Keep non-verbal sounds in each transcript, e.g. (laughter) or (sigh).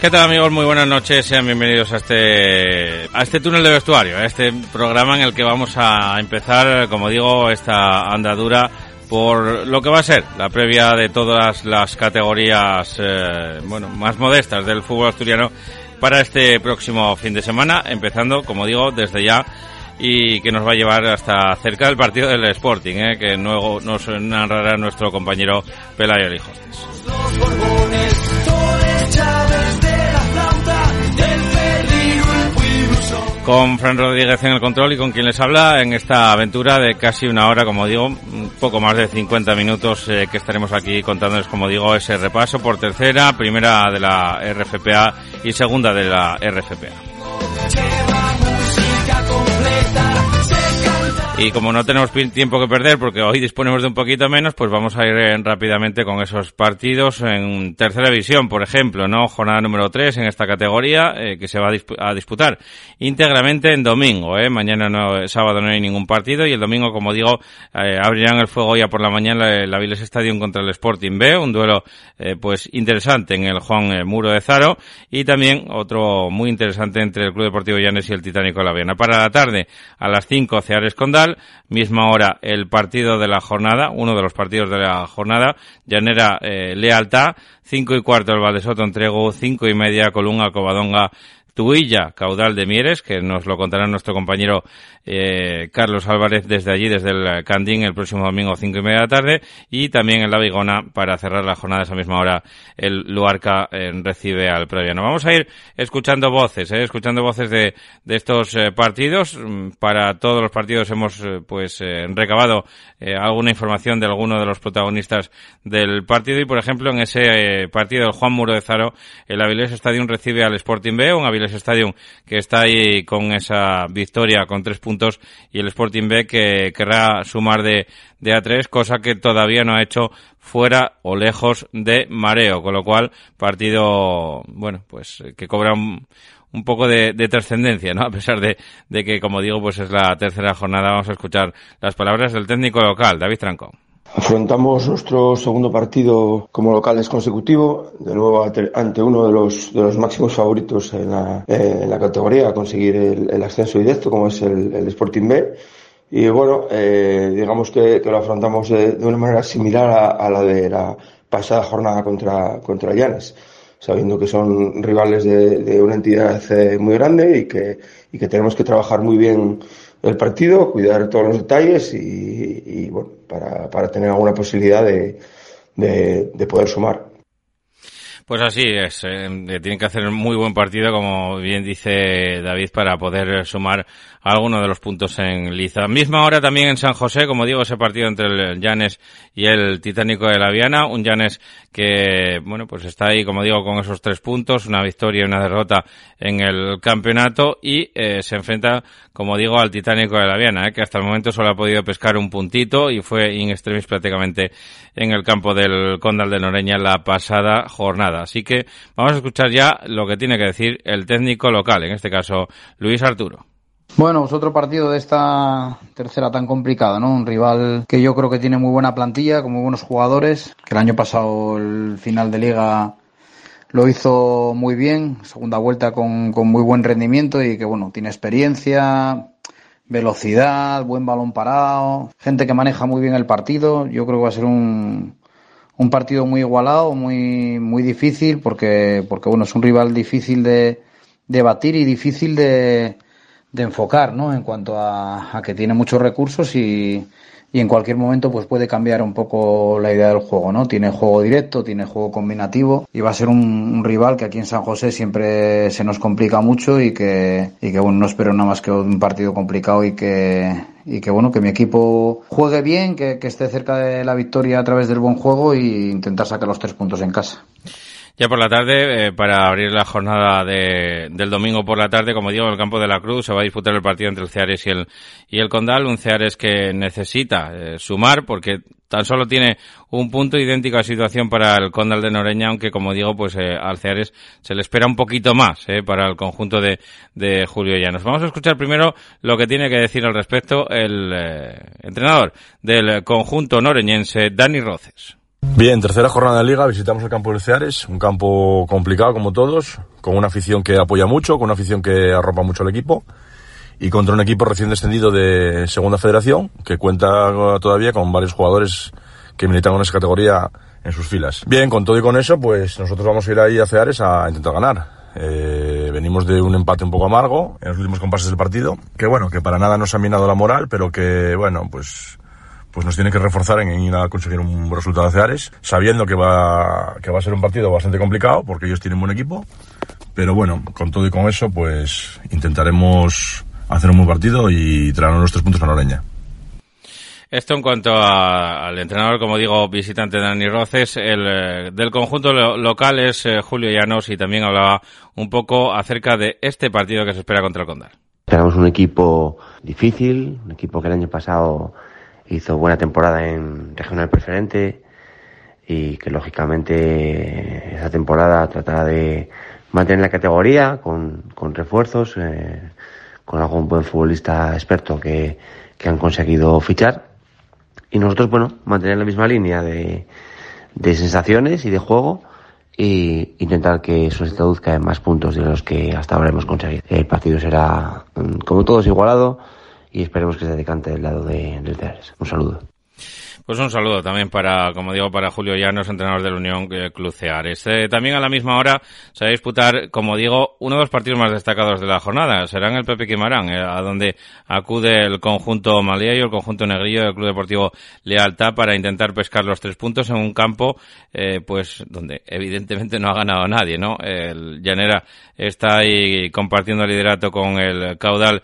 ¿Qué tal amigos? Muy buenas noches, sean bienvenidos a este, a este túnel de vestuario, a este programa en el que vamos a empezar, como digo, esta andadura por lo que va a ser la previa de todas las categorías, eh, bueno, más modestas del fútbol asturiano para este próximo fin de semana, empezando, como digo, desde ya y que nos va a llevar hasta cerca del partido del Sporting, eh, que luego nos narrará nuestro compañero Pelayo Lijostes. Con Fran Rodríguez en el control y con quien les habla en esta aventura de casi una hora, como digo, un poco más de 50 minutos eh, que estaremos aquí contándoles, como digo, ese repaso por tercera, primera de la RFPA y segunda de la RFPA. Y como no tenemos tiempo que perder, porque hoy disponemos de un poquito menos, pues vamos a ir eh, rápidamente con esos partidos en tercera división, por ejemplo, ¿no? Jornada número 3 en esta categoría, eh, que se va a, disputar íntegramente en domingo, ¿eh? Mañana no, sábado no hay ningún partido y el domingo, como digo, eh, abrirán el fuego ya por la mañana la, Viles Stadium contra el Sporting B, un duelo, pues interesante en el Juan Muro de Zaro y también otro muy interesante entre el Club Deportivo Llanes y el Titánico de la Viana. Para la tarde, a las 5, Ceares Condal, misma hora el partido de la jornada, uno de los partidos de la jornada, Llanera eh, Lealtad, cinco y cuarto el Valdesoto Entrego, cinco y media Colunga Covadonga Tuilla, Caudal de Mieres, que nos lo contará nuestro compañero eh, Carlos Álvarez desde allí, desde el Candín, el próximo domingo cinco y media de la tarde, y también en La Vigona, para cerrar la jornada a esa misma hora, el Luarca eh, recibe al Previano. Vamos a ir escuchando voces, eh, escuchando voces de, de estos eh, partidos. Mm, para todos los partidos hemos pues recabado alguna información de alguno de los protagonistas del partido y, por ejemplo, en ese partido del Juan Muro de Zaro, el Avilés Stadium recibe al Sporting B, un Avilés Stadium que está ahí con esa victoria con tres puntos y el Sporting B que querrá sumar de, de A3, cosa que todavía no ha hecho fuera o lejos de mareo, con lo cual partido, bueno, pues que cobra un, un poco de, de trascendencia, ¿no? A pesar de, de que, como digo, pues es la tercera jornada, vamos a escuchar las palabras del técnico local, David Tranco. Afrontamos nuestro segundo partido como locales consecutivo, de nuevo ante uno de los, de los máximos favoritos en la, en la categoría a conseguir el, el, ascenso directo, como es el, el Sporting B. Y bueno, eh, digamos que, que, lo afrontamos de, de una manera similar a, a, la de la pasada jornada contra, contra Llanes, sabiendo que son rivales de, de una entidad eh, muy grande y que, y que tenemos que trabajar muy bien el partido, cuidar todos los detalles y, y bueno, para, para, tener alguna posibilidad de, de, de poder sumar. Pues así es, eh, tienen que hacer un muy buen partido, como bien dice David, para poder sumar algunos de los puntos en Liza. Misma hora también en San José, como digo, ese partido entre el Llanes y el Titánico de la Viana, un Llanes que, bueno, pues está ahí, como digo, con esos tres puntos, una victoria y una derrota en el campeonato y eh, se enfrenta, como digo, al Titánico de la Viana, eh, que hasta el momento solo ha podido pescar un puntito y fue in extremis prácticamente en el campo del Condal de Noreña la pasada jornada. Así que vamos a escuchar ya lo que tiene que decir el técnico local, en este caso Luis Arturo. Bueno, es otro partido de esta tercera tan complicada, ¿no? Un rival que yo creo que tiene muy buena plantilla, con muy buenos jugadores, que el año pasado el final de liga lo hizo muy bien, segunda vuelta con, con muy buen rendimiento y que, bueno, tiene experiencia, velocidad, buen balón parado, gente que maneja muy bien el partido. Yo creo que va a ser un, un partido muy igualado, muy, muy difícil, porque, porque bueno, es un rival difícil de, de batir y difícil de, de enfocar, ¿no? En cuanto a, a, que tiene muchos recursos y, y en cualquier momento pues puede cambiar un poco la idea del juego, ¿no? Tiene juego directo, tiene juego combinativo y va a ser un, rival que aquí en San José siempre se nos complica mucho y que, y que bueno, no espero nada más que un partido complicado y que, y que bueno, que mi equipo juegue bien, que, que esté cerca de la victoria a través del buen juego e intentar sacar los tres puntos en casa. Ya por la tarde, eh, para abrir la jornada de, del domingo por la tarde, como digo, en el campo de la Cruz se va a disputar el partido entre el Ceares y el, y el Condal. Un Ceares que necesita eh, sumar porque tan solo tiene un punto idéntico a situación para el Condal de Noreña, aunque como digo, pues eh, al Ceares se le espera un poquito más para el conjunto de, de Julio Llanos. Vamos a escuchar primero lo que tiene que decir al respecto el entrenador del conjunto noreñense, Dani Roces. Bien, tercera jornada de liga, visitamos el campo del Ceares, un campo complicado como todos, con una afición que apoya mucho, con una afición que arropa mucho al equipo y contra un equipo recién descendido de Segunda Federación que cuenta todavía con varios jugadores que militan en esa categoría en sus filas. Bien, con todo y con eso, pues nosotros vamos a ir ahí a Ceares a intentar ganar. Eh, venimos de un empate un poco amargo en los últimos compases del partido, que bueno, que para nada nos ha minado la moral, pero que bueno, pues pues nos tiene que reforzar en ir a conseguir un resultado de Ceares, sabiendo que va, que va a ser un partido bastante complicado, porque ellos tienen buen equipo, pero bueno, con todo y con eso, pues intentaremos hacer un buen partido y traernos los tres puntos a Noreña. Esto en cuanto al entrenador, como digo, visitante Dani Roces, el eh, del conjunto local es eh, Julio Llanos y también hablaba un poco acerca de este partido que se espera contra el Condal. Esperamos un equipo difícil, un equipo que el año pasado hizo buena temporada en regional preferente y que lógicamente esa temporada tratará de mantener la categoría con, con refuerzos, eh, con algún buen futbolista experto que, que, han conseguido fichar. Y nosotros, bueno, mantener la misma línea de, de sensaciones y de juego e intentar que eso se traduzca en más puntos de los que hasta ahora hemos conseguido. El partido será, mm, como todos, igualado y esperemos que se decante del lado de, del. Un saludo. Pues un saludo también para, como digo, para Julio Llanos, entrenador de la Unión eh, Club Ceares. Eh, también a la misma hora se va a disputar, como digo, uno de los partidos más destacados de la jornada. Será en el Pepe Quimarán, eh, a donde acude el conjunto Malía y el conjunto Negrillo del Club Deportivo Lealtad para intentar pescar los tres puntos en un campo, pues, donde evidentemente no ha ganado nadie, ¿no? El Llanera está ahí compartiendo el liderato con el caudal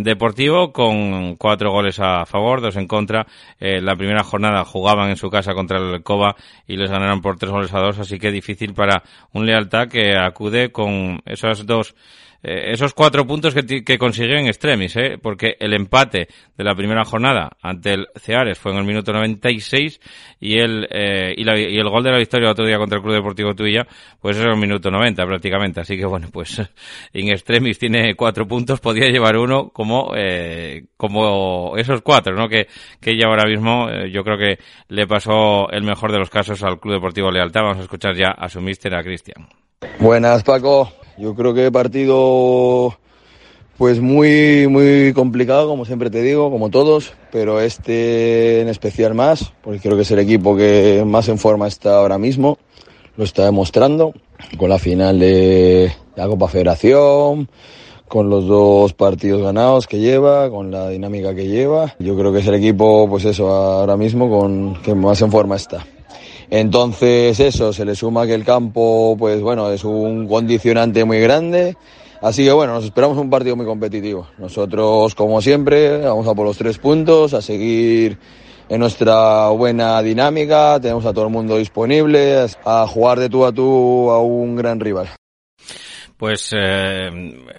deportivo, con cuatro goles a favor, dos en contra. la primera jornada nada, jugaban en su casa contra el Coba y les ganaron por tres goles a dos, así que difícil para un Lealtad que acude con esos dos eh, esos cuatro puntos que, consiguió en extremis, ¿eh? porque el empate de la primera jornada ante el Ceares fue en el minuto 96 y el, eh, y, la, y el gol de la victoria otro día contra el Club Deportivo Tuya, pues es en el minuto 90 prácticamente. Así que bueno, pues (laughs) en extremis tiene cuatro puntos, podía llevar uno como, eh, como esos cuatro, ¿no? Que, que ella ahora mismo, eh, yo creo que le pasó el mejor de los casos al Club Deportivo Lealtad. Vamos a escuchar ya a su mister, a Cristian. Buenas, Paco. Yo creo que partido pues muy muy complicado, como siempre te digo, como todos, pero este en especial más, porque creo que es el equipo que más en forma está ahora mismo, lo está demostrando con la final de la Copa Federación, con los dos partidos ganados que lleva, con la dinámica que lleva. Yo creo que es el equipo, pues eso, ahora mismo con que más en forma está. Entonces eso, se le suma que el campo, pues bueno, es un condicionante muy grande. Así que bueno, nos esperamos un partido muy competitivo. Nosotros, como siempre, vamos a por los tres puntos, a seguir en nuestra buena dinámica, tenemos a todo el mundo disponible, a jugar de tú a tú a un gran rival. Pues eh,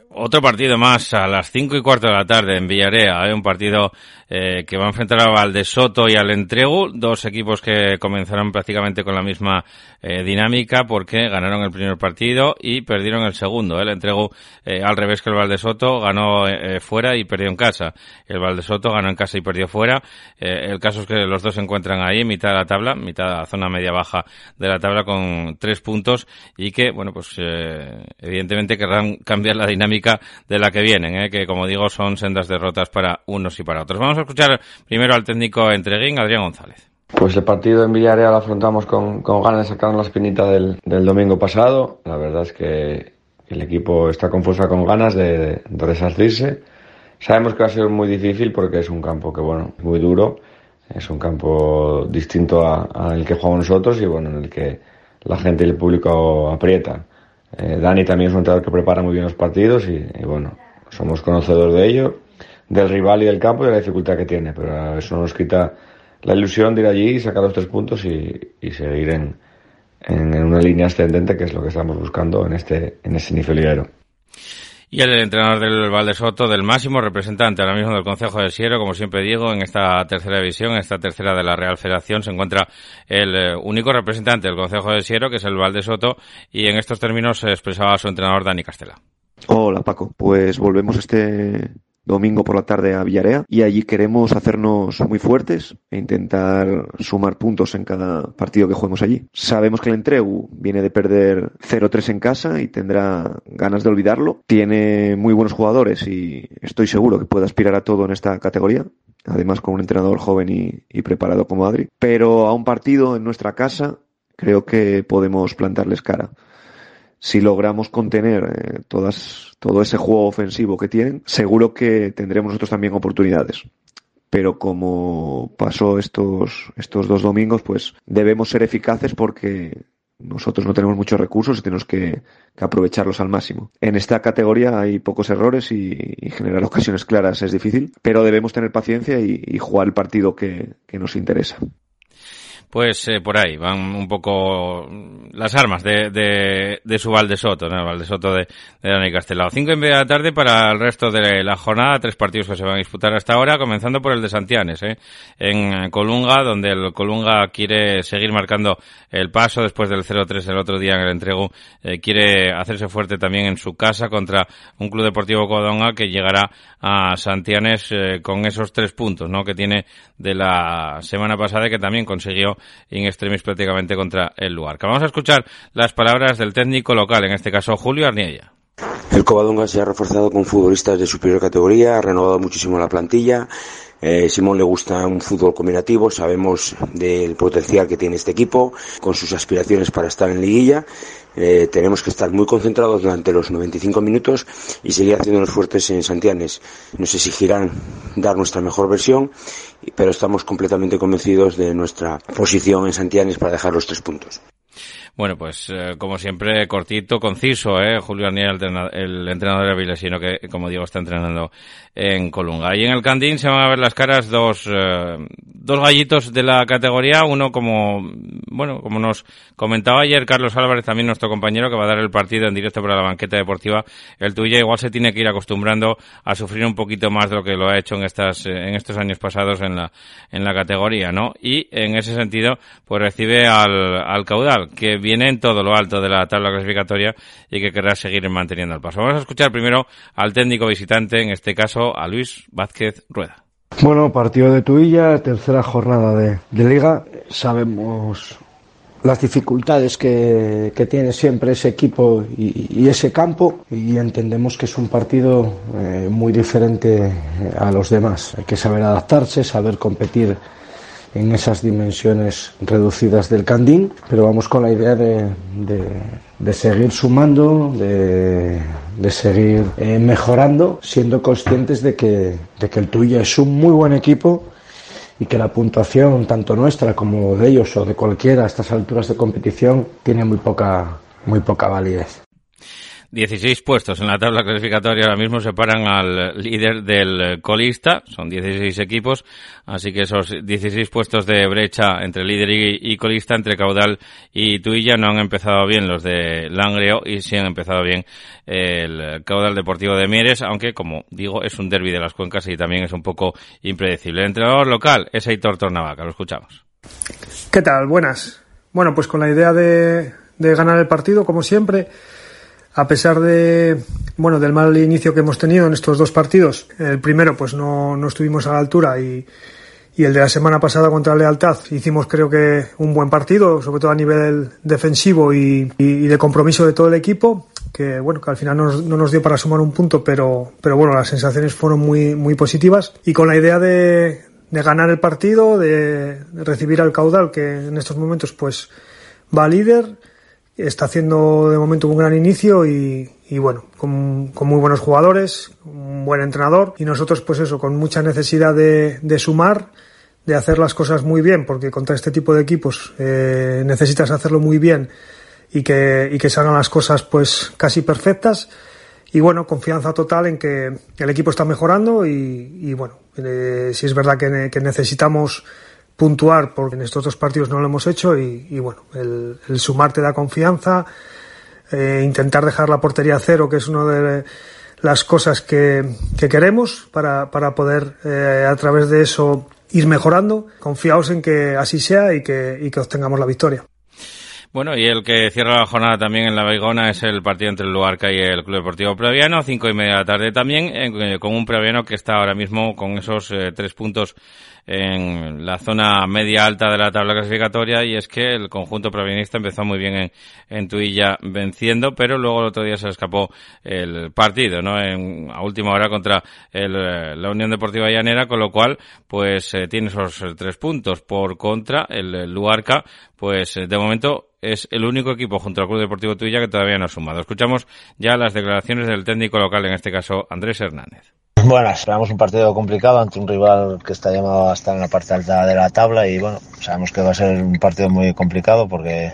otro partido más a las cinco y cuarto de la tarde en Villarea. Hay un partido eh, que va a enfrentar al de Soto y al Entregu, dos equipos que comenzaron prácticamente con la misma eh, dinámica porque ganaron el primer partido y perdieron el segundo. El Entregu, eh, al revés que el Valdesoto, ganó eh, fuera y perdió en casa. El Valdesoto ganó en casa y perdió fuera. Eh, el caso es que los dos se encuentran ahí en mitad de la tabla, mitad de la zona media-baja de la tabla con tres puntos y que, bueno, pues evidentemente querrán cambiar la dinámica de la que vienen, ¿eh? que como digo son sendas derrotas para unos y para otros. Vamos a escuchar primero al técnico Entreguín, Adrián González. Pues el partido en Villarreal afrontamos con, con ganas de sacar la espinita del, del, domingo pasado. La verdad es que el equipo está confuso con ganas de, de, resarcirse. Sabemos que va a ser muy difícil porque es un campo que, bueno, muy duro. Es un campo distinto al que jugamos nosotros y bueno, en el que la gente y el público aprieta. Eh, Dani también es un entrenador que prepara muy bien los partidos y, bueno, somos conocedores de ello, del rival y del campo y de la dificultad que tiene, pero eso no nos quita la ilusión de ir allí y sacar los tres puntos y, seguir en, en, una línea ascendente que es lo que estamos buscando en este en ese nivel y el entrenador del Valdesoto, del máximo representante ahora mismo del Consejo de Siero, como siempre digo, en esta tercera división, en esta tercera de la Real Federación, se encuentra el eh, único representante del Consejo de Siero, que es el Valdesoto, y en estos términos se expresaba su entrenador Dani Castela. Hola Paco, pues volvemos este domingo por la tarde a Villarea y allí queremos hacernos muy fuertes e intentar sumar puntos en cada partido que juguemos allí. Sabemos que el Entregu viene de perder 0-3 en casa y tendrá ganas de olvidarlo. Tiene muy buenos jugadores y estoy seguro que puede aspirar a todo en esta categoría además con un entrenador joven y, y, preparado como Adri. Pero a un partido en nuestra casa creo que podemos plantarles cara si logramos contener eh, todas, todo ese juego ofensivo que tienen, seguro que tendremos nosotros también oportunidades. Pero como pasó estos, estos dos domingos, pues debemos ser eficaces porque nosotros no tenemos muchos recursos y tenemos que, aprovecharlos al máximo. En esta categoría hay pocos errores y, generar ocasiones claras es difícil, pero debemos tener paciencia y, jugar el partido que nos interesa. Pues eh, por ahí van un poco las armas de, de, de su Valdesoto, ¿no? Valdesoto de, de Dani Castelao. Cinco y media de la tarde para el resto de la jornada, tres partidos que se van a disputar hasta ahora, comenzando por el de Santianes, ¿eh? en Colunga, donde el Colunga quiere seguir marcando el paso después del 0-3 el otro día en el entrego, eh, quiere hacerse fuerte también en su casa contra un club deportivo Codonga que llegará a Santianes eh, con esos tres puntos, ¿no? Que tiene de la semana pasada y que también consiguió in extremis prácticamente contra el lugar. vamos a escuchar las palabras del técnico local, en este caso Julio Arniella. El Covadonga se ha reforzado con futbolistas de superior categoría, ha renovado muchísimo la plantilla. Eh, Simón le gusta un fútbol combinativo, sabemos del potencial que tiene este equipo, con sus aspiraciones para estar en liguilla. Eh, tenemos que estar muy concentrados durante los 95 minutos y seguir haciéndonos fuertes en Santianes. Nos exigirán dar nuestra mejor versión, pero estamos completamente convencidos de nuestra posición en Santianes para dejar los tres puntos. Bueno, pues eh, como siempre, cortito, conciso, ¿eh? Julio Arniel, el, entrenador de sino que, como digo, está entrenando en Colunga. Y en el Candín se van a ver las caras dos, eh, dos gallitos de la categoría. Uno como, bueno, como nos comentaba ayer Carlos Álvarez, también nuestro compañero, que va a dar el partido en directo para la banqueta deportiva. El tuyo igual se tiene que ir acostumbrando a sufrir un poquito más de lo que lo ha hecho en estas, en estos años pasados en la, en la categoría, ¿no? Y en ese sentido, pues recibe al, al caudal, que viene en todo lo alto de la tabla clasificatoria y que querrá seguir manteniendo el paso. Vamos a escuchar primero al técnico visitante, en este caso a Luis Vázquez Rueda. Bueno, partido de Tuilla, tercera jornada de, liga. Sabemos las dificultades que, tiene siempre ese equipo y, ese campo y entendemos que es un partido eh, muy diferente a los demás. Hay que saber adaptarse, saber competir en esas dimensiones reducidas del candín, pero vamos con la idea de, de, seguir sumando, de, de seguir eh, mejorando, siendo conscientes de que, de que el tuyo es un muy buen equipo y que la puntuación, tanto nuestra como de ellos o de cualquiera a estas alturas de competición, tiene muy poca, muy poca validez. 16 puestos en la tabla clasificatoria ahora mismo separan al líder del colista, son 16 equipos, así que esos 16 puestos de brecha entre líder y, colista, entre Caudal y Tuilla, no han empezado bien los de Langreo y sí han empezado bien el Caudal Deportivo de Mieres, aunque como digo es un derby de las cuencas y también es un poco impredecible. El entrenador local es Aitor Tornavaca, lo escuchamos. ¿Qué tal? Buenas. Bueno, pues con la idea de, de ganar el partido, como siempre, a pesar de bueno del mal inicio que hemos tenido en estos dos partidos, el primero pues no, no estuvimos a la altura y, y el de la semana pasada contra Lealtad hicimos creo que un buen partido, sobre todo a nivel defensivo y, y, de compromiso de todo el equipo, que bueno, que al final no nos, dio para sumar un punto, pero, pero bueno, las sensaciones fueron muy, muy positivas. Y con la idea de, de ganar el partido, de recibir al caudal que en estos momentos pues va líder está haciendo de momento un gran inicio y, bueno, con, muy buenos jugadores, un buen entrenador y nosotros pues eso, con mucha necesidad de, sumar, de hacer las cosas muy bien, porque contra este tipo de equipos eh, necesitas hacerlo muy bien y que, y que salgan las cosas pues casi perfectas. Y bueno, confianza total en que el equipo está mejorando y, y bueno, eh, si es verdad que, que, necesitamos puntuar porque en estos dos partidos no lo hemos hecho y, bueno, el, el, sumar te da confianza, eh, intentar dejar la portería a cero, que es una de las cosas que, que queremos para, para poder eh, a través de eso ir mejorando. Confiaos en que así sea y que, y que obtengamos la victoria. Bueno, y el que cierra la jornada también en la Baigona es el partido entre el Luarca y el Club Deportivo Previano, cinco y media de la tarde también, eh, con un Previano que está ahora mismo con esos eh, tres puntos en la zona media alta de la tabla clasificatoria y es que el conjunto provienista empezó muy bien en, en Tuilla venciendo, pero luego el otro día se escapó el partido, ¿no? En, a última hora contra el, la Unión Deportiva Llanera, con lo cual, pues eh, tiene esos tres puntos. Por contra, el, el Luarca, pues de momento es el único equipo junto al Club Deportivo Tuilla que todavía no ha sumado. Escuchamos ya las declaraciones del técnico local, en este caso Andrés Hernández. Bueno, esperamos un partido complicado ante un rival que está llamado a estar en la parte alta de la tabla y bueno, sabemos que va a ser un partido muy complicado porque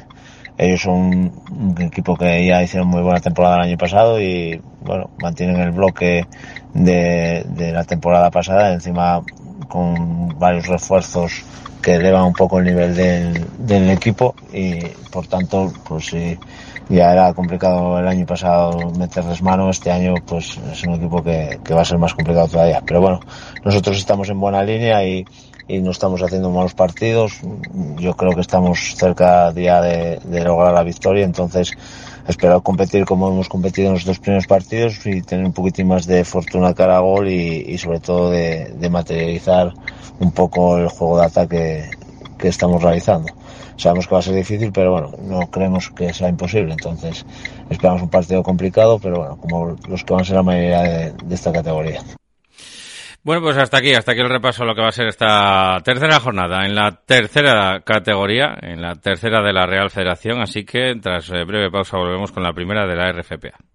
ellos son un equipo que ya hicieron muy buena temporada el año pasado y bueno, mantienen el bloque de, la temporada pasada, encima con varios refuerzos que elevan un poco el nivel del, del equipo y por tanto pues sí ya era complicado el año pasado meterles mano, este año pues es un equipo que, que va a ser más complicado todavía. Pero bueno, nosotros estamos en buena línea y, y no estamos haciendo malos partidos. Yo creo que estamos cerca ya de, de lograr la victoria, entonces espero competir como hemos competido en los dos primeros partidos y tener un poquitín más de fortuna cara a gol y, y sobre todo de, de materializar un poco el juego de ataque que estamos realizando. Sabemos que va a ser difícil, pero bueno, no creemos que sea imposible. Entonces, esperamos un partido complicado, pero bueno, como los que van a ser la mayoría de, esta categoría. Bueno, pues hasta aquí, hasta aquí el repaso a lo que va a ser esta tercera jornada en la tercera categoría, en la tercera de la Real Federación. Así que, tras breve pausa, volvemos con la primera de la RFPA.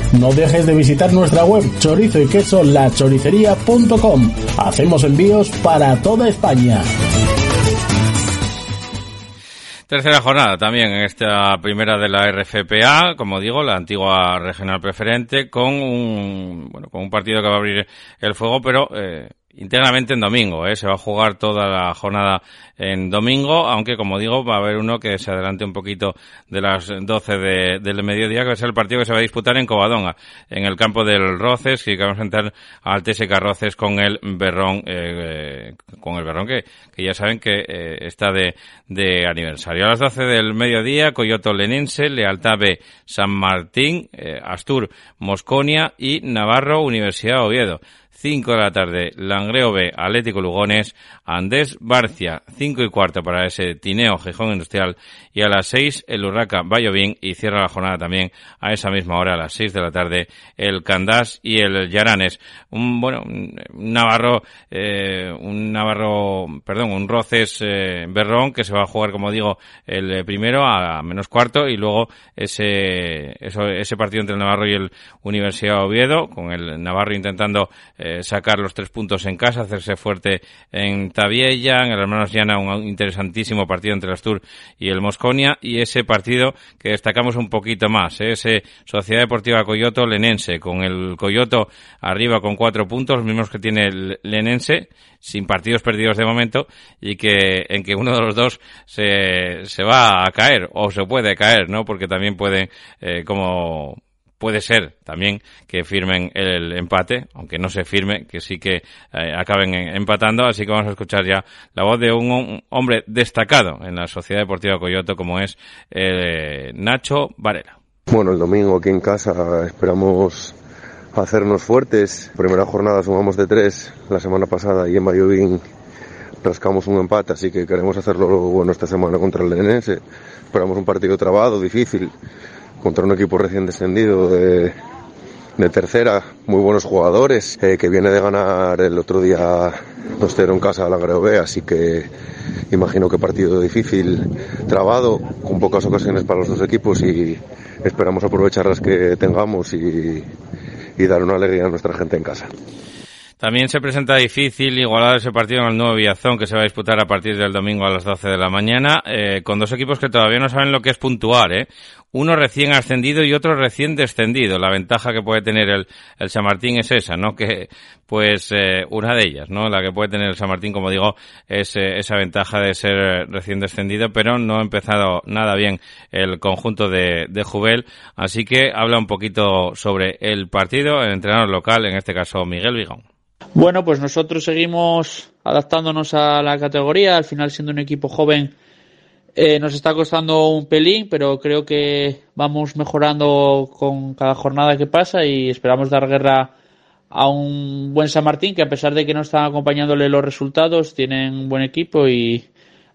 No dejes de visitar nuestra web chorizo y queso lachoricería.com. Hacemos envíos para toda España. Tercera jornada también en esta primera de la RFPA, como digo, la antigua regional preferente, con un, bueno, con un partido que va a abrir el fuego, pero eh, internamente en domingo. ¿eh? Se va a jugar toda la jornada en domingo, aunque como digo, va a haber uno que se adelante un poquito de las 12 de, del mediodía, que va a ser el partido que se va a disputar en Covadonga, en el campo del Roces, y que vamos a entrar al TSK Roces con el Berrón, eh, con el Berrón que, que ya saben que eh, está de, de aniversario. A las 12 del mediodía, Coyoto Lenense, Lealtad B, San Martín, eh, Astur, Mosconia y Navarro, Universidad Oviedo. 5 de la tarde, Langreo B, Atlético Lugones, Andés Barcia, 5 y cuarto para ese Tineo Gijón Industrial y a las 6 el Urraca Bayobín y cierra la jornada también a esa misma hora, a las 6 de la tarde, el Candás y el Yaranes. Un, bueno, un Navarro, eh, un Navarro, perdón, un Roces eh, Berrón que se va a jugar, como digo, el primero a menos cuarto y luego ese, ese partido entre el Navarro y el Universidad Oviedo, con el Navarro intentando eh, sacar los tres puntos en casa, hacerse fuerte en Tabiella, en el Hermanos Llana, un interesantísimo partido entre el Astur y el Y ese partido que destacamos un poquito más, ¿eh? ese Sociedad Deportiva Coyoto Lenense, con el Coyoto arriba con cuatro puntos, los mismos que tiene el Lenense, sin partidos perdidos de momento, y que en que uno de los dos se, se va a caer, o se puede caer, ¿no? Porque también puede, eh, como puede ser también que firmen el empate, aunque no se firme, que sí que eh, acaben empatando. Así que vamos a escuchar ya la voz de un, hombre destacado en la Sociedad Deportiva Coyoto, como es eh, Nacho Varela. Bueno, el domingo aquí en casa esperamos hacernos fuertes. Primera jornada sumamos de tres la semana pasada y en Bayovín rascamos un empate, así que queremos hacerlo bueno esta semana contra el Lenense. Esperamos un partido trabado, difícil, contra un equipo recién descendido de, de tercera, muy buenos jugadores, eh, que viene de ganar el otro día 2-0 en casa a la B, así que imagino que partido difícil, trabado, con pocas ocasiones para los dos equipos y esperamos aprovechar las que tengamos y, y dar una alegría a nuestra gente en casa. También se presenta difícil igualar ese partido en el nuevo Villazón que se va a disputar a partir del domingo a las 12 de la mañana, eh, con dos equipos que todavía no saben lo que es puntuar, ¿eh? Uno recién ascendido y otro recién descendido. La ventaja que puede tener el, el San Martín es esa, ¿no? Que, pues, eh, una de ellas, ¿no? La que puede tener el San Martín, como digo, es eh, esa ventaja de ser recién descendido, pero no ha empezado nada bien el conjunto de, de Jubel. Así que habla un poquito sobre el partido, el entrenador local, en este caso Miguel Vigón. Bueno, pues nosotros seguimos adaptándonos a la categoría, al final siendo un equipo joven eh, nos está costando un pelín, pero creo que vamos mejorando con cada jornada que pasa y esperamos dar guerra a un buen San Martín que a pesar de que no están acompañándole los resultados, tienen un buen equipo y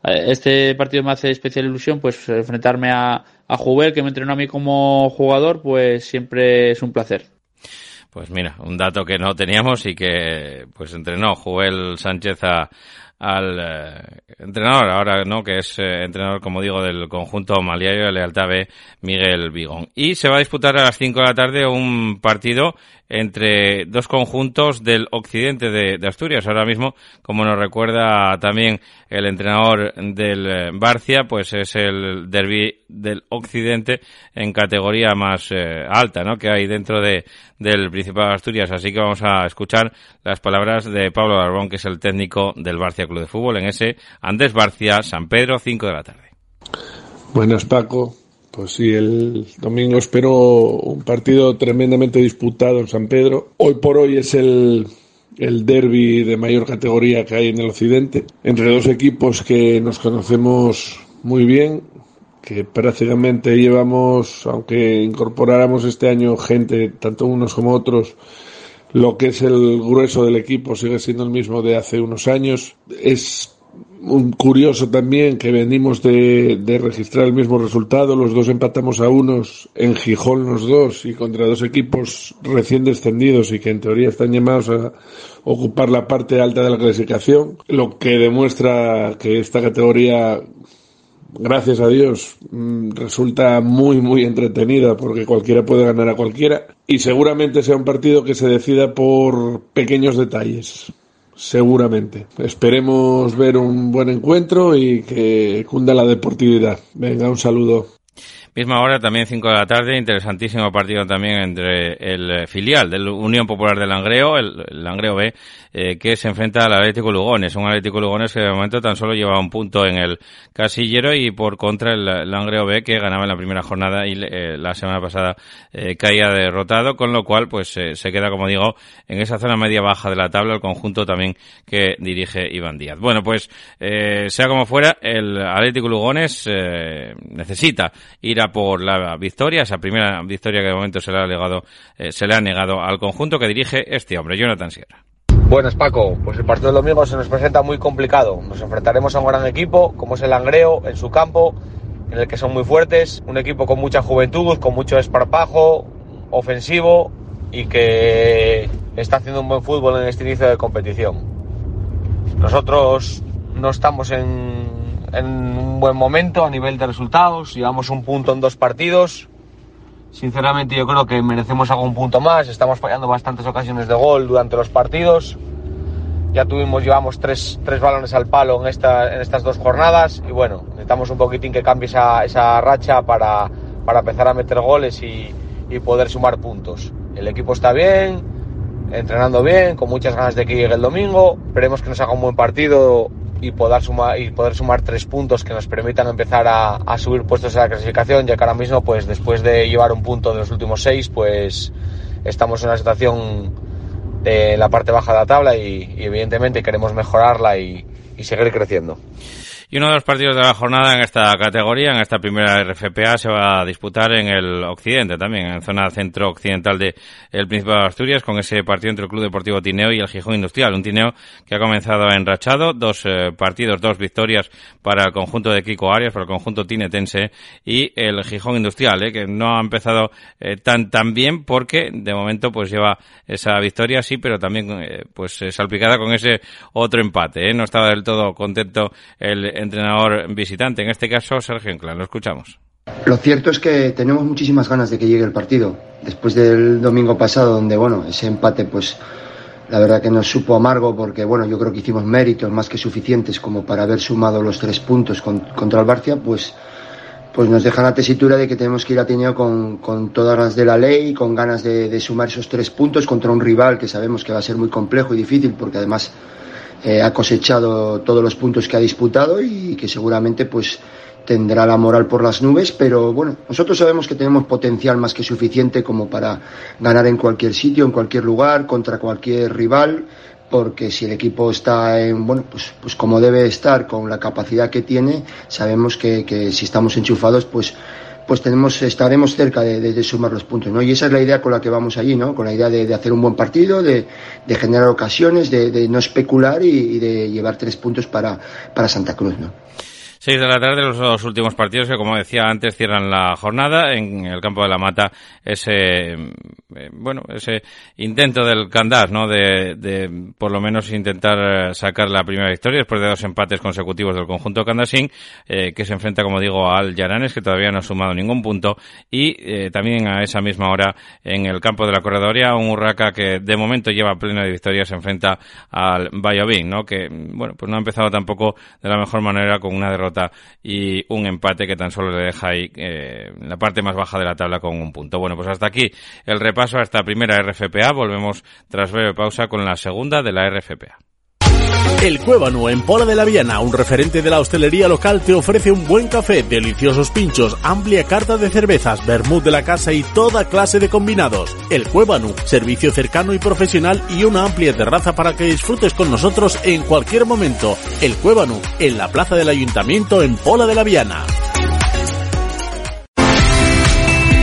eh, este partido me hace especial ilusión, pues enfrentarme a, a Jubel, que me entrenó a mí como jugador, pues siempre es un placer. Pues mira, un dato que no teníamos y que pues entrenó Joel Sánchez a, al eh, entrenador ahora, ¿no? Que es eh, entrenador, como digo, del conjunto maliario de Lealtad B, Miguel Vigón. Y se va a disputar a las 5 de la tarde un partido entre dos conjuntos del occidente de, Asturias. Ahora mismo, como nos recuerda también el entrenador del eh, Barcia, pues es el derby del occidente en categoría más eh, alta, ¿no? Que hay dentro de, del Principado de Asturias. Así que vamos a escuchar las palabras de Pablo Barbón, que es el técnico del Barcia Club de Fútbol, en ese Andrés Barcia, San Pedro, 5 de la tarde. Buenas, Paco. Pues sí, el domingo espero un partido tremendamente disputado en San Pedro. Hoy por hoy es el, el derby de mayor categoría que hay en el occidente, entre dos equipos que nos conocemos muy bien, que prácticamente llevamos, aunque incorporáramos este año gente, tanto unos como otros, lo que es el grueso del equipo sigue siendo el mismo de hace unos años. Es un curioso también que venimos de, de, registrar el mismo resultado, los dos empatamos a unos en Gijón los dos y contra dos equipos recién descendidos y que en teoría están llamados a ocupar la parte alta de la clasificación, lo que demuestra que esta categoría gracias a Dios mm, resulta muy muy entretenida porque cualquiera puede ganar a cualquiera y seguramente sea un partido que se decida por pequeños detalles seguramente. Esperemos ver un buen encuentro y que cunda la deportividad. Venga, un saludo. Misma hora, también 5 de la tarde, interesantísimo partido también entre el filial del Unión Popular de Langreo, el, Langreo B, eh, que se enfrenta al Atlético Lugones. Un Atlético Lugones que de momento tan solo lleva un punto en el casillero y por contra el Langreo B que ganaba en la primera jornada y eh, la semana pasada eh, caía derrotado, con lo cual pues se queda, como digo, en esa zona media baja de la tabla, el conjunto también que dirige Iván Díaz. Bueno, pues sea como fuera, el Atlético Lugones necesita ir a por la victoria, esa primera victoria que de momento se le ha legado, se le ha negado al conjunto que dirige este hombre, Jonathan Sierra. Buenas Paco, pues el partido del domingo se nos presenta muy complicado. Nos enfrentaremos a un gran equipo, como es el Langreo, en su campo, en el que son muy fuertes, un equipo con mucha juventud, con mucho esparpajo, ofensivo y que está haciendo un buen fútbol en este inicio de competición. Nosotros no estamos en, en un buen momento a nivel de resultados, llevamos un punto en dos partidos, Sinceramente yo creo que merecemos algún punto más, estamos fallando bastantes ocasiones de gol durante los partidos. Ya tuvimos, llevamos tres, tres balones al palo en, esta, en estas dos jornadas y bueno, necesitamos un poquitín que cambie esa, esa racha para, para empezar a meter goles y, y poder sumar puntos. El equipo está bien, entrenando bien, con muchas ganas de que llegue el domingo. Esperemos que nos haga un buen partido y poder sumar, y poder sumar tres puntos que nos permitan empezar a, a, subir puestos en la clasificación, ya que ahora mismo, pues después de llevar un punto de los últimos seis, pues estamos en una situación de la parte baja de la tabla y, y evidentemente queremos mejorarla y, y seguir creciendo. Y uno de los partidos de la jornada en esta categoría, en esta primera RFPA, se va a disputar en el occidente también, en zona centro-occidental de el Principado de Asturias, con ese partido entre el Club Deportivo Tineo y el Gijón Industrial. Un Tineo que ha comenzado enrachado, dos eh, partidos, dos victorias para el conjunto de Kiko Arias, para el conjunto tinetense y el Gijón Industrial, eh, que no ha empezado eh, tan tan bien porque de momento pues lleva esa victoria, sí, pero también pues salpicada con ese otro empate. No estaba del todo contento el entrenador visitante, en este caso Sergio Enclán. Lo escuchamos. Lo cierto es que tenemos muchísimas ganas de que llegue el partido. Después del domingo pasado, donde, bueno, ese empate, pues la verdad que nos supo amargo porque, bueno, yo creo que hicimos méritos más que suficientes como para haber sumado los tres puntos contra el Barcia, pues, pues nos deja la tesitura de que tenemos que ir a con, con todas las de la ley, con ganas de, de sumar esos tres puntos contra un rival que sabemos que va a ser muy complejo y difícil porque además eh, ha cosechado todos los puntos que ha disputado y que seguramente pues tendrá la moral por las nubes, pero bueno, nosotros sabemos que tenemos potencial más que suficiente como para ganar en cualquier sitio, en cualquier lugar, contra cualquier rival, porque si el equipo está en, bueno, pues, pues como debe estar, con la capacidad que tiene, sabemos que, que si estamos enchufados, pues pues tenemos, estaremos cerca de, de, de, sumar los puntos, ¿no? Y esa es la idea con la que vamos allí, ¿no? Con la idea de, de hacer un buen partido, de, generar ocasiones, de, no especular y, y, de llevar tres puntos para, para Santa Cruz, ¿no? 6 de la tarde, los dos últimos partidos que, como decía antes, cierran la jornada en el campo de la Mata. Ese, eh, bueno, ese intento del Candás, ¿no? De, de, por lo menos intentar sacar la primera victoria después de dos empates consecutivos del conjunto Candasín, eh, que se enfrenta, como digo, al Yaranes, que todavía no ha sumado ningún punto, y eh, también a esa misma hora en el campo de la Corredoria, un Urraca que de momento lleva plena de victoria se enfrenta al Bayobín, ¿no? Que, bueno, pues no ha empezado tampoco de la mejor manera con una derrota y un empate que tan solo le deja ahí eh, la parte más baja de la tabla con un punto. Bueno, pues hasta aquí el repaso a esta primera RFPA. Volvemos tras breve pausa con la segunda de la RFPA. El Cuébano en Pola de la Viana, un referente de la hostelería local, te ofrece un buen café, deliciosos pinchos, amplia carta de cervezas, vermut de la casa y toda clase de combinados. El Cuébano, servicio cercano y profesional y una amplia terraza para que disfrutes con nosotros en cualquier momento. El Cuébano, en la plaza del Ayuntamiento en Pola de la Viana.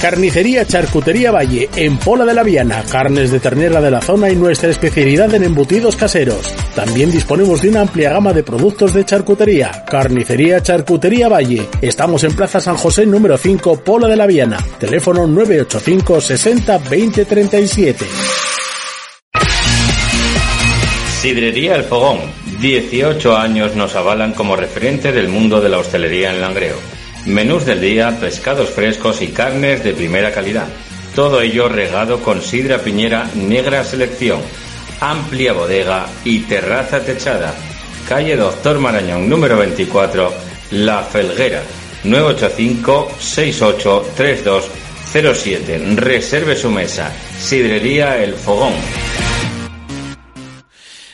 Carnicería Charcutería Valle, en Pola de la Viana, carnes de ternera de la zona y nuestra especialidad en embutidos caseros. También disponemos de una amplia gama de productos de charcutería. Carnicería Charcutería Valle. Estamos en Plaza San José número 5, Pola de la Viana. Teléfono 985 60 20 37. Sidrería El Fogón. 18 años nos avalan como referente del mundo de la hostelería en Langreo. Menús del día, pescados frescos y carnes de primera calidad. Todo ello regado con sidra piñera negra selección, amplia bodega y terraza techada. Calle Doctor Marañón número 24, La Felguera, 985-683207. Reserve su mesa. Sidrería El Fogón.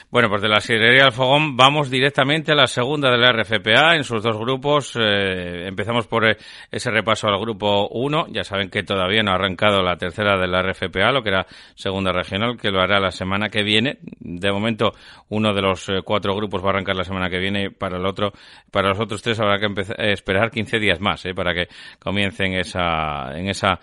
Bueno, pues de la sidrería al fogón vamos directamente a la segunda de la RFPA en sus dos grupos. Eh, empezamos por eh, ese repaso al grupo 1. Ya saben que todavía no ha arrancado la tercera de la RFPA, lo que era segunda regional, que lo hará la semana que viene. De momento, uno de los eh, cuatro grupos va a arrancar la semana que viene. Para el otro, para los otros tres habrá que empezar, esperar 15 días más para que comiencen esa, en esa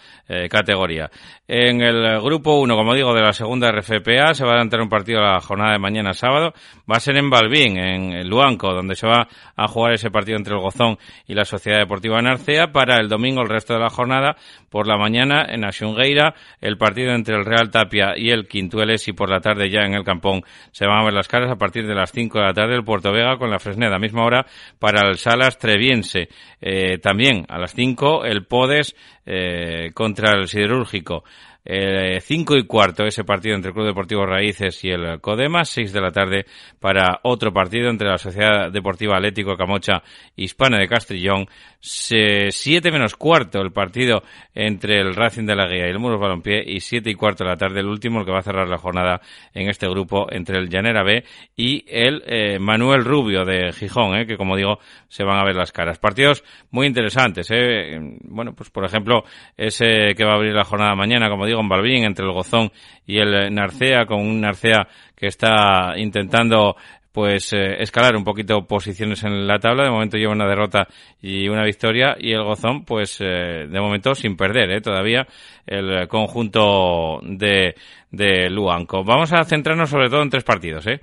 categoría. En el grupo 1, como digo, de la segunda RFPA se va a adelantar un partido la jornada de mañana sábado va a ser en Balbín, en Luanco, donde se va a jugar ese partido entre el Gozón y la Sociedad Deportiva Narcea. Para el domingo, el resto de la jornada, por la mañana en Asungueira, el partido entre el Real Tapia y el Quintueles y por la tarde ya en el Campón se van a ver las caras a partir de las 5 de la tarde el Puerto Vega con la Fresneda. Misma hora para el Salas Treviense. Eh, también a las 5 el Podes eh, contra el Siderúrgico. Eh, cinco y cuarto ese partido entre el Club Deportivo Raíces y el Codema, seis de la tarde para otro partido entre la Sociedad Deportiva Atlético Camocha Hispana de Castrillón, siete menos cuarto el partido entre el Racing de la Guía y el Muros Balompié y siete y cuarto la tarde el último el que va a cerrar la jornada en este grupo entre el Llanera B y el eh, Manuel Rubio de Gijón, eh, que como digo se van a ver las caras. Partidos muy interesantes, eh. bueno pues por ejemplo ese que va a abrir la jornada mañana, como digo en Balbín, entre el Gozón y el Narcea, con un Narcea que está intentando pues eh, escalar un poquito posiciones en la tabla. De momento lleva una derrota y una victoria y el Gozón, pues eh, de momento sin perder ¿eh? todavía el conjunto de, de Luanco. Vamos a centrarnos sobre todo en tres partidos. ¿eh?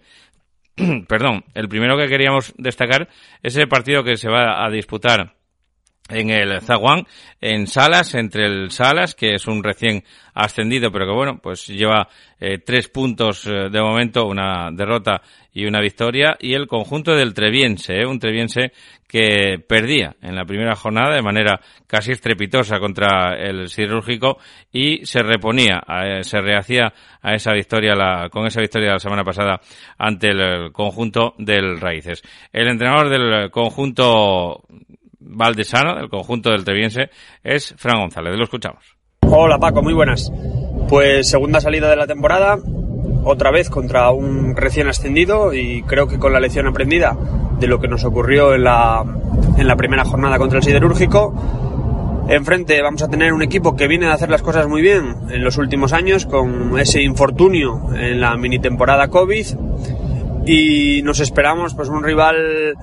(clears throat) Perdón, el primero que queríamos destacar es el partido que se va a disputar en el Zaguán, en Salas, entre el Salas, que es un recién ascendido, pero que bueno, pues lleva eh, tres puntos eh, de momento, una derrota y una victoria, y el conjunto del Treviense, eh, un Treviense que perdía en la primera jornada de manera casi estrepitosa contra el Cirúrgico y se reponía, se rehacía a esa victoria, la, con esa victoria la semana pasada ante el conjunto del Raíces. El entrenador del conjunto Valdesano, del conjunto del Treviense, es Fran González. Lo escuchamos. Hola Paco, muy buenas. Pues segunda salida de la temporada, otra vez contra un recién ascendido y creo que con la lección aprendida de lo que nos ocurrió en la, en la primera jornada contra el Siderúrgico. Enfrente vamos a tener un equipo que viene a hacer las cosas muy bien en los últimos años con ese infortunio en la mini temporada COVID y nos esperamos pues un rival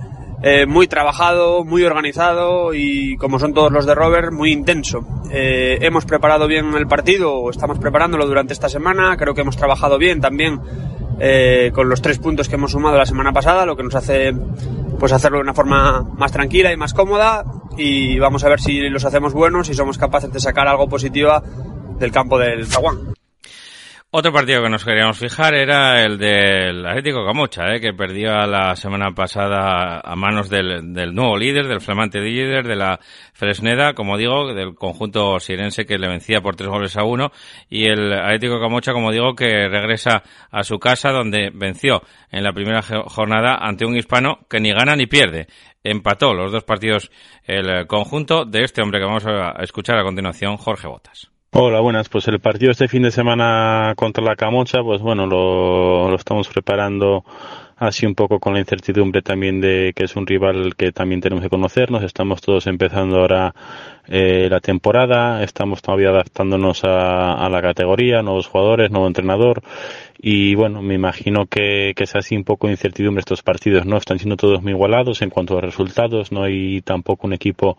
eh, muy trabajado, muy organizado y como son todos los de Robert, muy intenso. Eh, hemos preparado bien el partido, estamos preparándolo durante esta semana, creo que hemos trabajado bien también eh, con los tres puntos que hemos sumado la semana pasada, lo que nos hace pues hacerlo de una forma más tranquila y más cómoda y vamos a ver si los hacemos buenos y somos capaces de sacar algo positivo del campo del Zaguán. Otro partido que nos queríamos fijar era el del Atlético Camocha, ¿eh? que perdió la semana pasada a manos del, del, nuevo líder, del flamante líder de la Fresneda, como digo, del conjunto sirense que le vencía por tres goles a uno, y el Atlético Camocha, como digo, que regresa a su casa donde venció en la primera jornada ante un hispano que ni gana ni pierde. Empató los dos partidos el conjunto de este hombre que vamos a escuchar a continuación, Jorge Botas. Hola, buenas. Pues el partido este fin de semana contra la Camocha, pues bueno, lo, lo estamos preparando así un poco con la incertidumbre también de que es un rival que también tenemos que conocernos. Estamos todos empezando ahora eh, la temporada, estamos todavía adaptándonos a, a, la categoría, nuevos jugadores, nuevo entrenador y bueno, me imagino que, que es así un poco de incertidumbre estos partidos, ¿no? Están siendo todos muy igualados en cuanto a resultados, no hay tampoco un equipo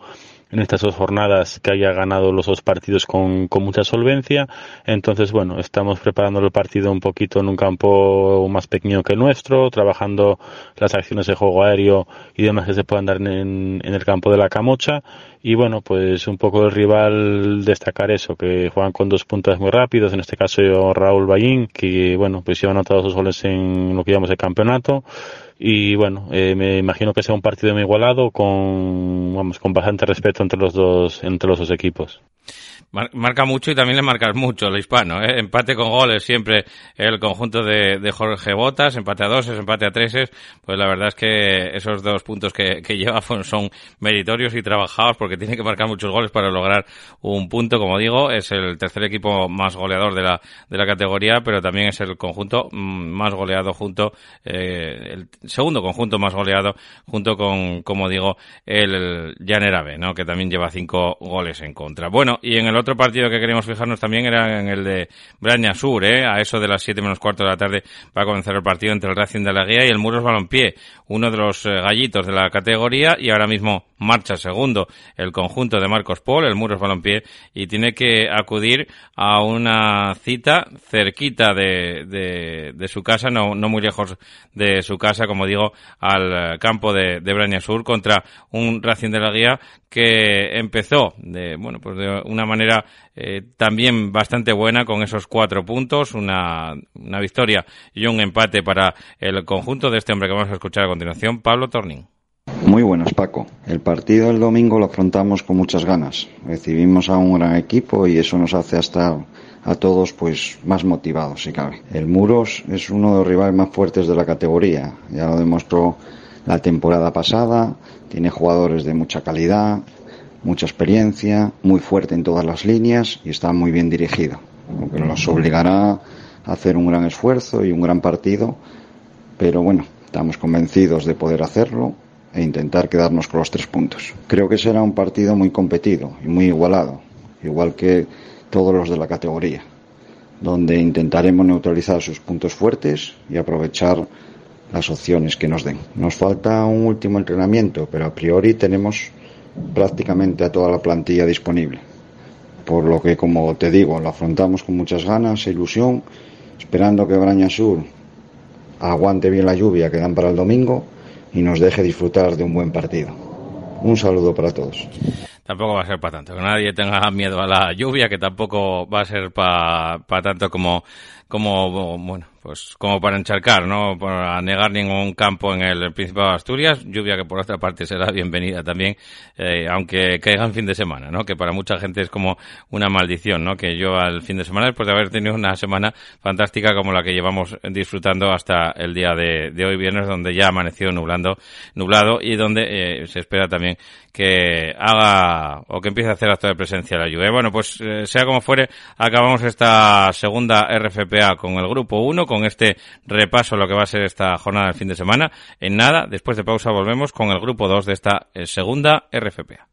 en estas dos jornadas que haya ganado los dos partidos con, con mucha solvencia. Entonces, bueno, estamos preparando el partido un poquito en un campo más pequeño que el nuestro, trabajando las acciones de juego aéreo y demás que se puedan dar en, en el campo de la Camocha. Y bueno, pues un poco el rival destacar eso, que juegan con dos puntas muy rápidos, en este caso Raúl Ballín, que bueno, pues lleva anotado dos goles en lo que llamamos el campeonato y bueno, eh, me imagino que sea un partido muy igualado con, vamos, con bastante respeto entre los dos, entre los dos equipos. Marca mucho y también le marcas mucho el hispano. ¿eh? Empate con goles siempre el conjunto de, de, Jorge Botas, empate a doses, empate a treses. Pues la verdad es que esos dos puntos que, lleva (laughs) son meritorios y trabajados porque tiene que marcar muchos goles para lograr un punto. Como digo, es el tercer equipo más goleador de la, de la categoría, pero también es el conjunto mm, más goleado junto, eh, el segundo conjunto más goleado junto con, como digo, el Janerabe, ¿no? que también lleva cinco goles en contra. Bueno, y en el otro partido que queríamos fijarnos también era en el de Braña Sur, ¿eh? a eso de las 7 menos cuarto de la tarde va a comenzar el partido entre el Racing de la Guía y el Muros Balompié, uno de los eh, gallitos de la categoría y ahora mismo marcha segundo el conjunto de Marcos Paul, el Muros Balompié, y tiene que acudir a una cita cerquita de, su casa, no, no, muy lejos de su casa, como digo, al campo de, de Braña Sur contra un Racing de la Guía que empezó de, bueno, pues de una manera eh, también bastante buena con esos cuatro puntos, una, una victoria y un empate para el conjunto de este hombre que vamos a escuchar a continuación, Pablo Torning. Muy buenas, Paco. El partido del domingo lo afrontamos con muchas ganas. Recibimos a un gran equipo y eso nos hace hasta a todos pues más motivados, si cabe. El Muros es uno de los rivales más fuertes de la categoría. Ya lo demostró la temporada pasada. Tiene jugadores de mucha calidad, mucha experiencia, muy fuerte en todas las líneas y está muy bien dirigido. Lo que nos obligará a hacer un gran esfuerzo y un gran partido. Pero bueno, estamos convencidos de poder hacerlo e intentar quedarnos con los tres puntos. Creo que será un partido muy competido y muy igualado, igual que todos los de la categoría, donde intentaremos neutralizar sus puntos fuertes y aprovechar las opciones que nos den. Nos falta un último entrenamiento, pero a priori tenemos prácticamente a toda la plantilla disponible. Por lo que, como te digo, lo afrontamos con muchas ganas e ilusión, esperando que Braña Sur aguante bien la lluvia que dan para el domingo y nos deje disfrutar de un buen partido. Un saludo para todos. Tampoco va a ser para tanto, que nadie tenga miedo a la lluvia, que tampoco va a ser para pa tanto como, como, bueno, pues como para encharcar, ¿no? Para negar ningún campo en el Principado de Asturias, lluvia que por otra parte será bienvenida también, eh, aunque caiga en fin de semana, ¿no? Que para mucha gente es como una maldición, ¿no? Que yo al fin de semana, después de haber tenido una semana fantástica como la que llevamos disfrutando hasta el día de, hoy viernes, donde ya ha amanecido nublando, nublado y donde eh, se espera también que haga o que empiece a hacer acto de presencia la lluvia. Bueno, pues eh, sea como fuere, acabamos esta segunda Con el grupo 1, con este repaso lo que va a ser esta jornada del fin de semana. En nada, después de pausa volvemos con el grupo 2 de esta eh, segunda RFPA.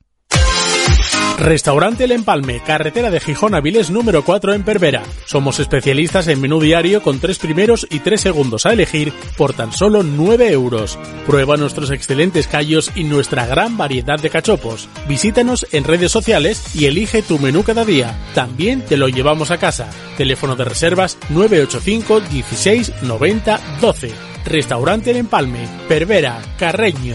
Restaurante El Empalme, carretera de Gijón a Viles número 4 en Pervera. Somos especialistas en menú diario con tres primeros y tres segundos a elegir por tan solo 9 euros. Prueba nuestros excelentes callos y nuestra gran variedad de cachopos. Visítanos en redes sociales y elige tu menú cada día. También te lo llevamos a casa. Teléfono de reservas 985 16 90 12. Restaurante El Empalme, Pervera, Carreño.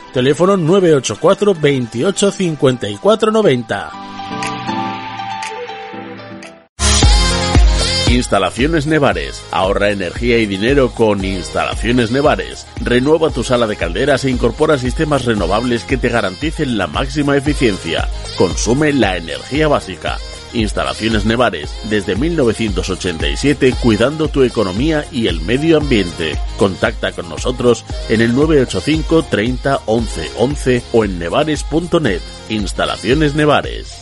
Teléfono 984 28 54 90. Instalaciones Nevares. Ahorra energía y dinero con Instalaciones Nevares. Renueva tu sala de calderas e incorpora sistemas renovables que te garanticen la máxima eficiencia. Consume la energía básica. Instalaciones Nevares, desde 1987 cuidando tu economía y el medio ambiente. Contacta con nosotros en el 985 30 11 11 o en nevares.net. Instalaciones Nevares.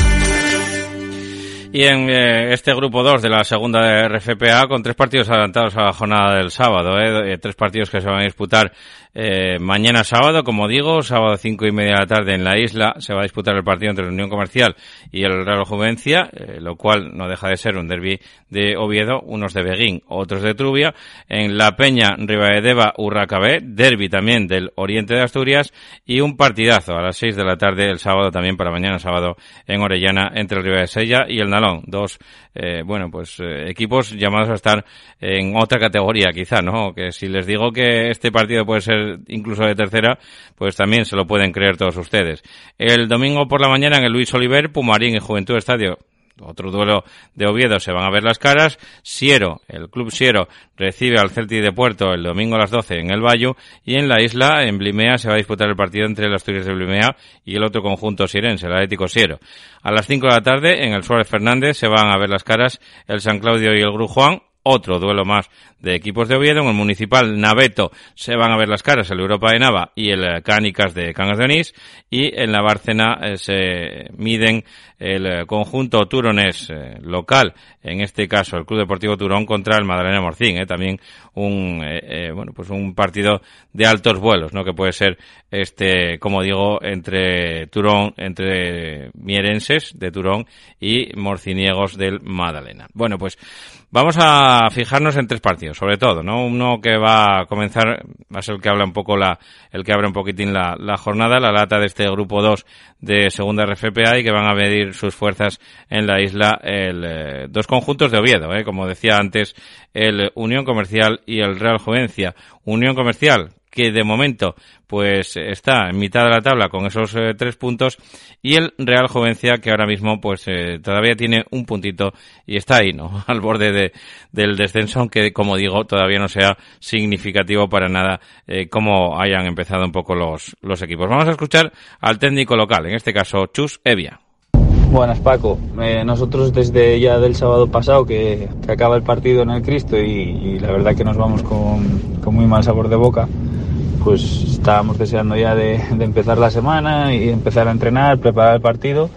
Y en eh, este grupo 2 de la segunda de RFPA, con tres partidos adelantados a la jornada del sábado, eh, tres partidos que se van a disputar eh, mañana sábado, como digo, sábado cinco y media de la tarde en la isla, se va a disputar el partido entre la Unión Comercial y el Real Juvencia, eh, lo cual no deja de ser un derby de Oviedo, unos de Beguín, otros de Trubia. En La Peña, Ribaedeva, Urracabé, derby también del Oriente de Asturias y un partidazo a las seis de la tarde el sábado también para mañana sábado en Orellana entre el de Sella y el Nalón. Dos, eh, bueno, pues equipos llamados a estar en otra categoría quizá, ¿no? Que si les digo que este partido puede ser incluso de tercera, pues también se lo pueden creer todos ustedes. El domingo por la mañana en el Luis Oliver, Pumarín y Juventud Estadio otro duelo de Oviedo se van a ver las caras. Siero, el club Siero, recibe al Celti de Puerto el domingo a las 12 en el Bayo y en la isla, en Blimea, se va a disputar el partido entre el Asturias de Blimea y el otro conjunto sirense, el Atlético Siero. A las 5 de la tarde en el Suárez Fernández se van a ver las caras el San Claudio y el Grujuan otro duelo más de equipos de Oviedo. En el municipal Naveto se van a ver las caras el Europa de Nava y el eh, Cánicas de Cangas de Onís. Y en la Bárcena eh, se miden el eh, conjunto turonés local, en este caso el Club Deportivo Turón contra el Madalena Morcín. También un, bueno, pues un partido de altos vuelos, ¿no? Que puede ser este, como digo, entre Turón, entre mierenses de Turón y morciniegos del Madalena. Bueno, pues vamos a fijarnos en tres partidos sobre todo, ¿no? Uno que va a comenzar, va a ser el que habla un poco la, el que abre un poquitín la, la jornada, la lata de este grupo 2 de segunda RFPA y que van a medir sus fuerzas en la isla el, eh, dos conjuntos de Oviedo, ¿eh? como decía antes, el Unión Comercial y el Real Juvencia. Unión Comercial, que de momento pues está en mitad de la tabla con esos eh, tres puntos y el Real Jovencia que ahora mismo pues eh, todavía tiene un puntito y está ahí, ¿no? (laughs) Al borde de, del descenso, aunque como digo todavía no sea significativo para nada eh, cómo hayan empezado un poco los, los equipos. Vamos a escuchar al técnico local, en este caso Chus Evia. Buenas Paco, nosotros desde ya del sábado pasado que, acaba el partido en el Cristo y, la verdad que nos vamos con, con muy mal sabor de boca pues estábamos deseando ya de, empezar la semana y empezar a entrenar, preparar el partido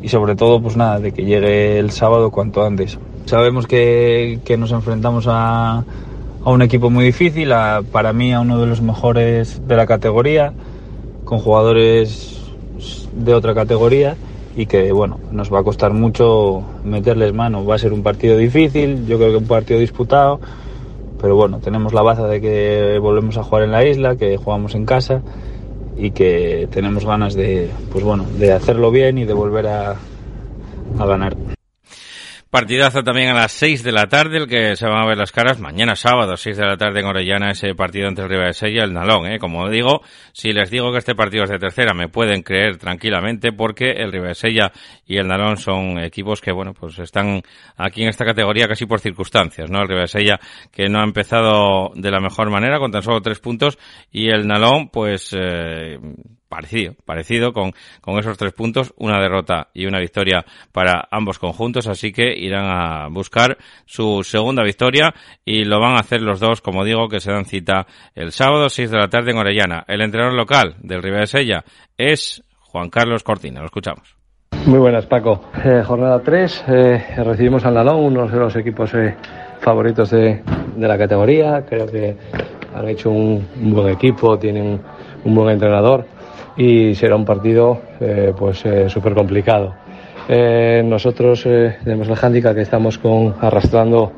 y sobre todo pues nada, de que llegue el sábado cuanto antes. Sabemos que, nos enfrentamos a, un equipo muy difícil, para mí a uno de los mejores de la categoría, con jugadores de otra categoría y que bueno, nos va a costar mucho meterles mano. Va a ser un partido difícil, yo creo que un partido disputado pero bueno, tenemos la baza de que volvemos a jugar en la isla, que jugamos en casa y que tenemos ganas de, pues bueno, de hacerlo bien y de volver a, a ganar. Partidazo también a las 6 de la tarde, el que se van a ver las caras mañana sábado, 6 de la tarde en Orellana, ese partido entre el Ribadesella y el Nalón. ¿eh? Como digo, si les digo que este partido es de tercera, me pueden creer tranquilamente porque el Ribadesella y el Nalón son equipos que, bueno, pues están aquí en esta categoría casi por circunstancias, ¿no? El Ribadesella que no ha empezado de la mejor manera con tan solo tres puntos y el Nalón, pues, eh, parecido, parecido con, con esos tres puntos, una derrota y una victoria para ambos conjuntos, así que irán a buscar su segunda victoria y lo van a hacer los dos, como digo, que se dan cita el sábado 6 de la tarde en Orellana. El entrenador local del Ribera de Sella es Juan Carlos Cortina, lo escuchamos. Muy buenas, Paco. Eh, jornada 3, eh, recibimos al Nalón, uno de los equipos eh, favoritos de, de, la categoría. Creo que han hecho un buen equipo, tienen un buen entrenador y será un partido eh, pues eh, súper complicado. Eh, nosotros tenemos la handicap que estamos con, arrastrando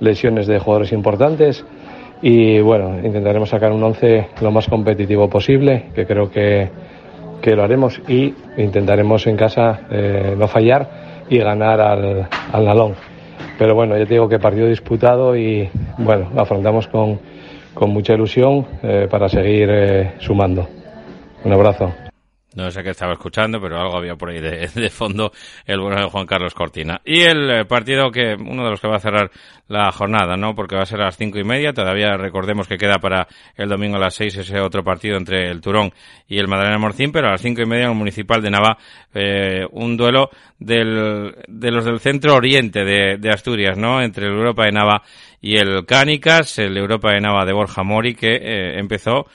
lesiones de jugadores importantes y bueno, intentaremos sacar un 11 lo más competitivo posible, que creo que, que lo haremos y intentaremos en casa no fallar y ganar al, al Nalón. Pero bueno, ya te digo que partido disputado y bueno, afrontamos con, con mucha ilusión para seguir sumando. Un abrazo. No sé qué estaba escuchando, pero algo había por ahí (laughs) de, fondo el bueno de Juan Carlos Cortina. Y el eh, partido que, uno de los que va a cerrar la jornada, ¿no? Porque va a ser a las cinco y media. Todavía recordemos que queda para el domingo a las seis ese otro partido entre el Turón y el Madalena Morcín, pero a las cinco y media en el Municipal de Nava, eh, un duelo del, de los del centro oriente de, de, Asturias, ¿no? Entre el Europa de Nava y el Cánicas, el Europa de Nava de Borja Mori, que eh, empezó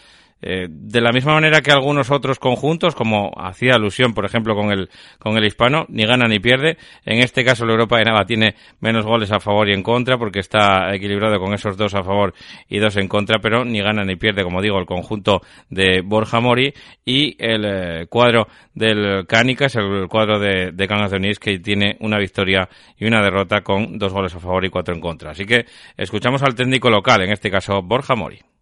eh, de la misma manera que algunos otros conjuntos, como hacía alusión, por ejemplo, con el, con el hispano, ni gana ni pierde. En este caso, la Europa de Nava tiene menos goles a favor y en contra, porque está equilibrado con esos dos a favor y dos en contra, pero ni gana ni pierde, como digo, el conjunto de Borja Mori y el eh, cuadro del Cánicas, el cuadro de, de Cangas de Onís, que tiene una victoria y una derrota con dos goles a favor y cuatro en contra. Así que escuchamos al técnico local, en este caso Borja Mori.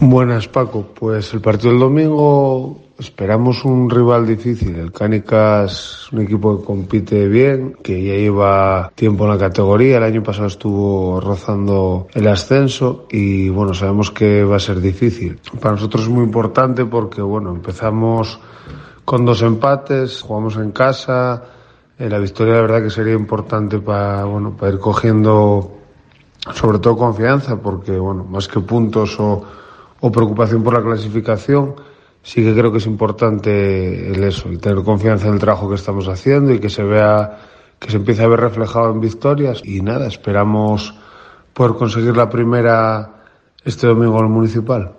Buenas, Paco. Pues el partido del domingo esperamos un rival difícil. El Cánicas es un equipo que compite bien, que ya lleva tiempo en la categoría. El año pasado estuvo rozando el ascenso y bueno, sabemos que va a ser difícil. Para nosotros es muy importante porque bueno, empezamos con dos empates, jugamos en casa. Eh, la victoria la verdad que sería importante para bueno, para ir cogiendo sobre todo confianza porque bueno, más que puntos o o preocupación por la clasificación, sí que creo que es importante el eso, y tener confianza en el trabajo que estamos haciendo y que se vea, que se empiece a ver reflejado en victorias. Y nada, esperamos poder conseguir la primera este domingo en el municipal.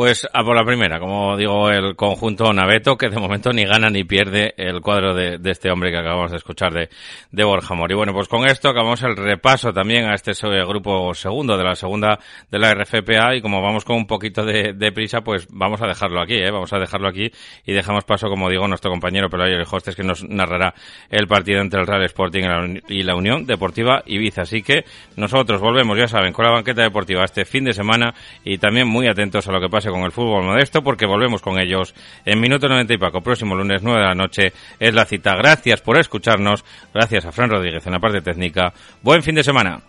Pues a por la primera, como digo, el conjunto Naveto, que de momento ni gana ni pierde el cuadro de, este hombre que acabamos de escuchar de, de Borja Mori. Bueno, pues con esto acabamos el repaso también a este grupo segundo de la segunda de la RFPA y como vamos con un poquito de, prisa, pues vamos a dejarlo aquí, ¿eh? vamos a dejarlo aquí y dejamos paso, como digo, nuestro compañero Pelayo el Hostes que nos narrará el partido entre el Real Sporting y la Unión Deportiva Ibiza. Así que nosotros volvemos, ya saben, con la banqueta deportiva este fin de semana y también muy atentos a lo que pasa con el fútbol modesto porque volvemos con ellos en minuto 90 y Paco. Próximo lunes 9 de la noche es la cita. Gracias por escucharnos. Gracias a Fran Rodríguez en la parte técnica. Buen fin de semana.